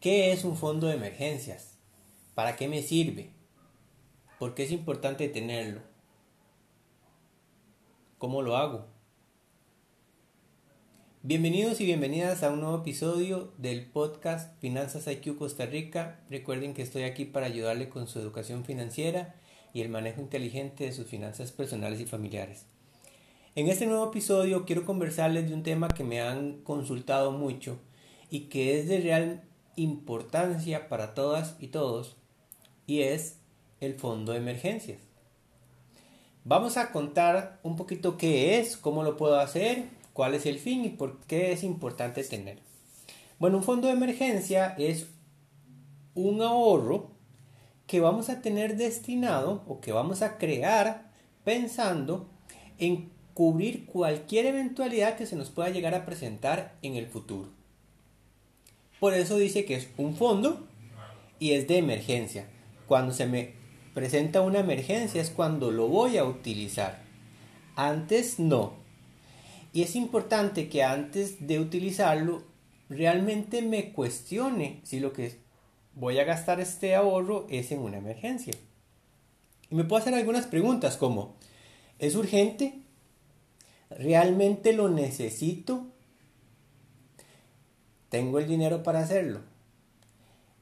¿Qué es un fondo de emergencias? ¿Para qué me sirve? ¿Por qué es importante tenerlo? ¿Cómo lo hago? Bienvenidos y bienvenidas a un nuevo episodio del podcast Finanzas IQ Costa Rica. Recuerden que estoy aquí para ayudarle con su educación financiera y el manejo inteligente de sus finanzas personales y familiares. En este nuevo episodio quiero conversarles de un tema que me han consultado mucho y que es de real importancia para todas y todos y es el fondo de emergencias. Vamos a contar un poquito qué es, cómo lo puedo hacer, cuál es el fin y por qué es importante tener. Bueno, un fondo de emergencia es un ahorro que vamos a tener destinado o que vamos a crear pensando en cubrir cualquier eventualidad que se nos pueda llegar a presentar en el futuro. Por eso dice que es un fondo y es de emergencia. Cuando se me presenta una emergencia es cuando lo voy a utilizar. Antes no. Y es importante que antes de utilizarlo realmente me cuestione si lo que voy a gastar este ahorro es en una emergencia. Y me puedo hacer algunas preguntas como, ¿es urgente? ¿Realmente lo necesito? ¿Tengo el dinero para hacerlo?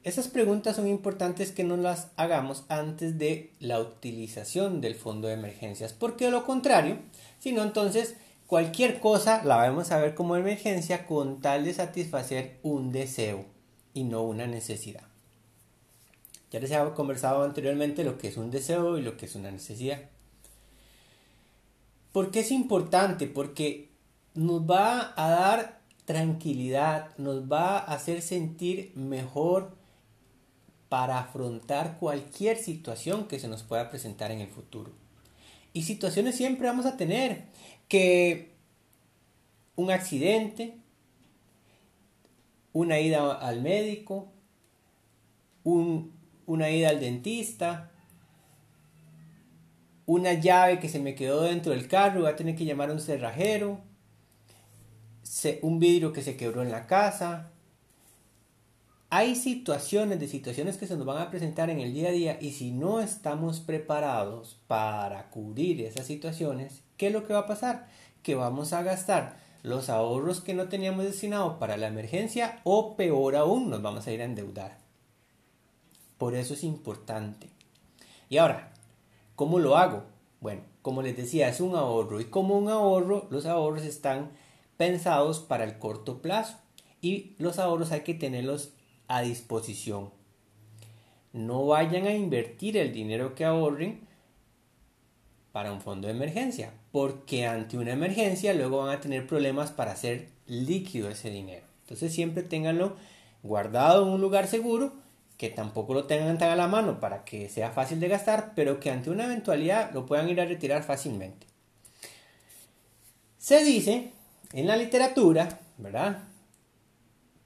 Esas preguntas son importantes que nos las hagamos antes de la utilización del fondo de emergencias, porque de lo contrario, si no, entonces cualquier cosa la vamos a ver como emergencia con tal de satisfacer un deseo y no una necesidad. Ya les he conversado anteriormente lo que es un deseo y lo que es una necesidad. ¿Por qué es importante? Porque nos va a dar tranquilidad, nos va a hacer sentir mejor para afrontar cualquier situación que se nos pueda presentar en el futuro. Y situaciones siempre vamos a tener, que un accidente, una ida al médico, una ida al dentista, una llave que se me quedó dentro del carro, voy a tener que llamar a un cerrajero, un vidrio que se quebró en la casa. Hay situaciones de situaciones que se nos van a presentar en el día a día y si no estamos preparados para cubrir esas situaciones, ¿qué es lo que va a pasar? Que vamos a gastar los ahorros que no teníamos destinado para la emergencia o peor aún nos vamos a ir a endeudar. Por eso es importante. Y ahora, ¿cómo lo hago? Bueno, como les decía, es un ahorro y como un ahorro, los ahorros están pensados para el corto plazo y los ahorros hay que tenerlos a disposición. No vayan a invertir el dinero que ahorren para un fondo de emergencia, porque ante una emergencia luego van a tener problemas para hacer líquido ese dinero. Entonces siempre ténganlo guardado en un lugar seguro, que tampoco lo tengan tan a la mano para que sea fácil de gastar, pero que ante una eventualidad lo puedan ir a retirar fácilmente. Se dice en la literatura, ¿verdad?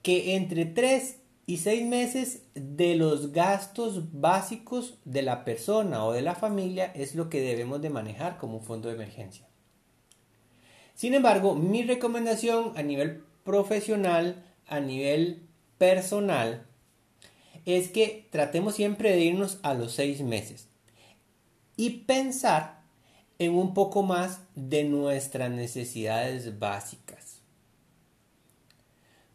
Que entre 3 y 6 meses de los gastos básicos de la persona o de la familia es lo que debemos de manejar como un fondo de emergencia. Sin embargo, mi recomendación a nivel profesional, a nivel personal, es que tratemos siempre de irnos a los 6 meses y pensar en un poco más de nuestras necesidades básicas.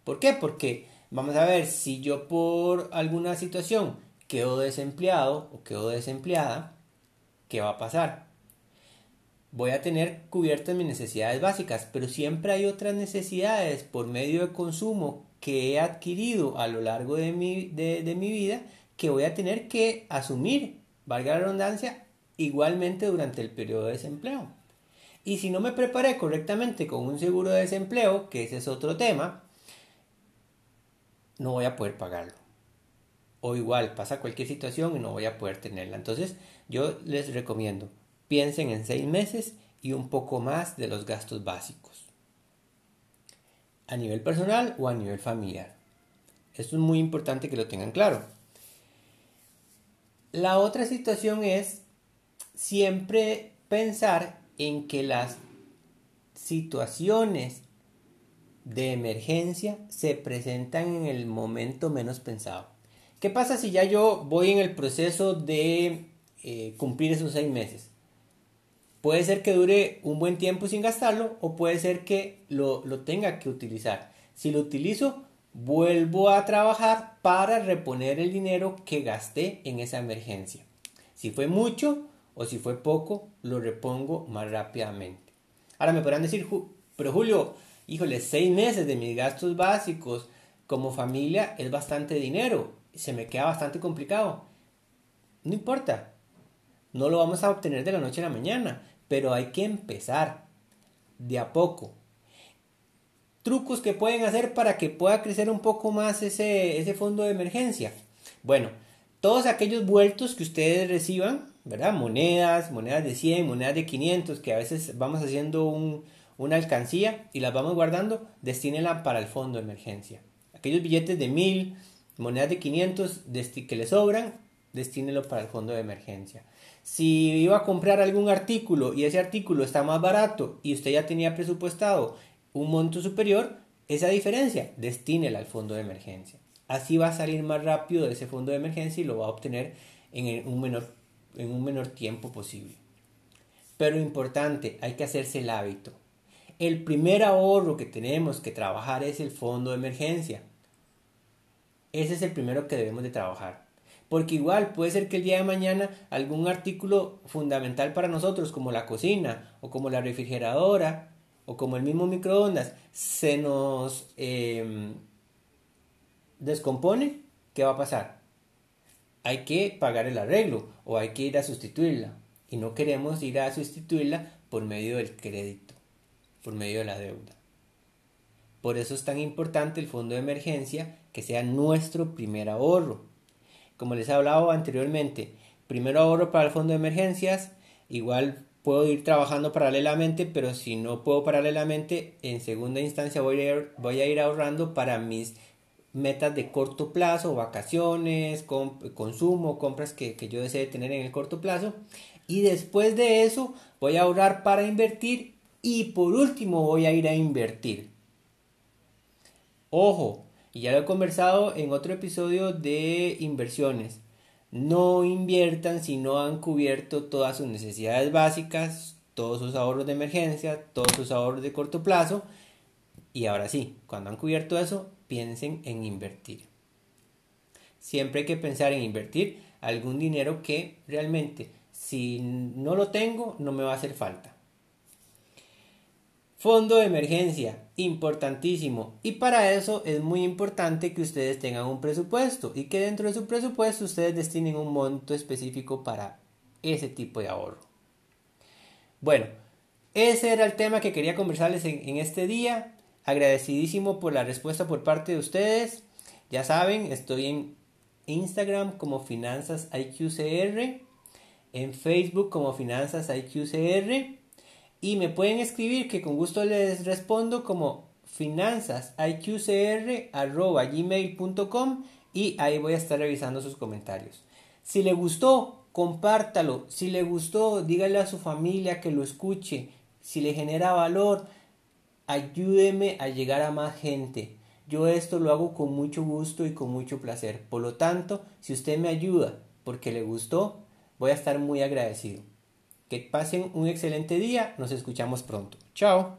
¿Por qué? Porque vamos a ver si yo por alguna situación quedo desempleado o quedo desempleada, ¿qué va a pasar? Voy a tener cubiertas mis necesidades básicas, pero siempre hay otras necesidades por medio de consumo que he adquirido a lo largo de mi, de mi vida que voy a tener que asumir, valga la redundancia, igualmente durante el periodo de desempleo. Y si no me preparé correctamente con un seguro de desempleo, que ese es otro tema, no voy a poder pagarlo. O igual, pasa cualquier situación y no voy a poder tenerla. Entonces, yo les recomiendo, piensen en seis meses y un poco más de los gastos básicos. A nivel personal o a nivel familiar. Esto es muy importante que lo tengan claro. La otra situación es siempre pensar en que las situaciones de emergencia se presentan en el momento menos pensado. ¿Qué pasa si ya yo voy en el proceso de eh, cumplir esos seis meses? Puede ser que dure un buen tiempo sin gastarlo o puede ser que lo, lo tenga que utilizar. Si lo utilizo, vuelvo a trabajar para reponer el dinero que gasté en esa emergencia. Si fue mucho o si fue poco, lo repongo más rápidamente. Ahora me podrán decir, pero Julio, híjole, seis meses de mis gastos básicos como familia es bastante dinero. Se me queda bastante complicado. No importa. No lo vamos a obtener de la noche a la mañana, pero hay que empezar de a poco. Trucos que pueden hacer para que pueda crecer un poco más ese, ese fondo de emergencia. Bueno, todos aquellos vueltos que ustedes reciban, ¿verdad? Monedas, monedas de 100, monedas de 500, que a veces vamos haciendo un, una alcancía y las vamos guardando, destínela para el fondo de emergencia. Aquellos billetes de 1000, monedas de 500 que le sobran, destínelo para el fondo de emergencia. Si iba a comprar algún artículo y ese artículo está más barato y usted ya tenía presupuestado un monto superior, esa diferencia destínela al fondo de emergencia. Así va a salir más rápido de ese fondo de emergencia y lo va a obtener en un menor, en un menor tiempo posible. Pero importante, hay que hacerse el hábito. El primer ahorro que tenemos que trabajar es el fondo de emergencia. Ese es el primero que debemos de trabajar. Porque igual puede ser que el día de mañana algún artículo fundamental para nosotros, como la cocina o como la refrigeradora o como el mismo microondas, se nos em, descompone. ¿Qué va a pasar? Hay que pagar el arreglo o hay que ir a sustituirla. Y no queremos ir a sustituirla por medio del crédito por medio de la deuda. Por eso es tan importante el fondo de emergencia que sea nuestro primer ahorro. Como les he hablado anteriormente, primero ahorro para el fondo de emergencias, igual puedo ir trabajando paralelamente, pero si no puedo paralelamente, en segunda instancia voy a ir, voy a ir ahorrando para mis metas de corto plazo, vacaciones, consumo, compras que, que yo desee tener en el corto plazo. Y después de eso voy a ahorrar para invertir y por último voy a ir a invertir. Ojo, y ya lo he conversado en otro episodio de inversiones. No inviertan si no han cubierto todas sus necesidades básicas, todos sus ahorros de emergencia, todos sus ahorros de corto plazo. Y ahora sí, cuando han cubierto eso, piensen en invertir. Siempre hay que pensar en invertir algún dinero que realmente, si no lo tengo, no me va a hacer falta. Fondo de emergencia, importantísimo. Y para eso es muy importante que ustedes tengan un presupuesto y que dentro de su presupuesto ustedes destinen un monto específico para ese tipo de ahorro. Bueno, ese era el tema que quería conversarles en, este día. Agradecidísimo por la respuesta por parte de ustedes. Ya saben, estoy en Instagram como Finanzas IQCR, en Facebook como Finanzas IQCR y me pueden escribir que con gusto les respondo como finanzasiqcr.gmail.com y ahí voy a estar revisando sus comentarios. Si le gustó, compártalo. Si le gustó, dígale a su familia que lo escuche. Si le genera valor, ayúdeme a llegar a más gente. Yo esto lo hago con mucho gusto y con mucho placer. Por lo tanto, si usted me ayuda porque le gustó, voy a estar muy agradecido. Que pasen un excelente día. Nos escuchamos pronto. Chao.